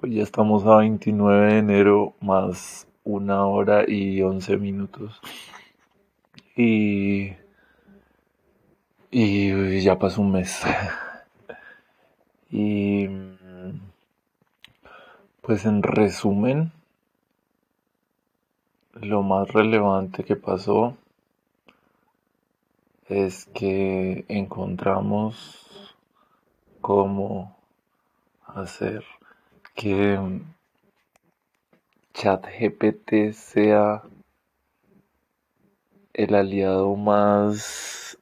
Pues ya estamos a 29 de enero más una hora y 11 minutos. Y, y ya pasó un mes. y pues en resumen, lo más relevante que pasó es que encontramos cómo hacer que ChatGPT sea el aliado más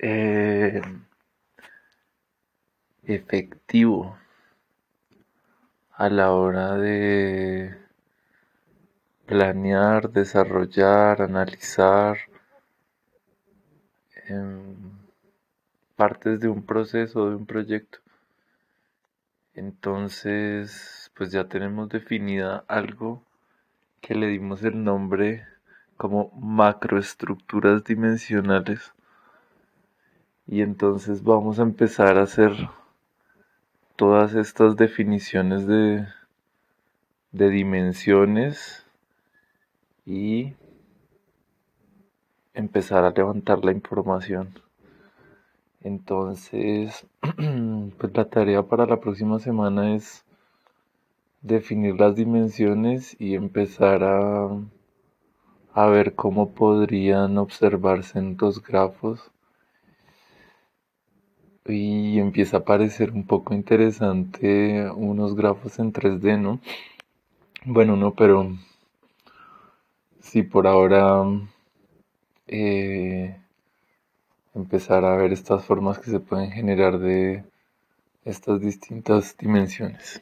eh, efectivo a la hora de planear, desarrollar, analizar partes de un proceso, de un proyecto. Entonces, pues ya tenemos definida algo que le dimos el nombre como macroestructuras dimensionales. Y entonces vamos a empezar a hacer todas estas definiciones de, de dimensiones y empezar a levantar la información. Entonces, la tarea para la próxima semana es definir las dimensiones y empezar a, a ver cómo podrían observarse en los grafos. Y empieza a parecer un poco interesante unos grafos en 3D, ¿no? Bueno, no, pero sí, por ahora eh, empezar a ver estas formas que se pueden generar de estas distintas dimensiones.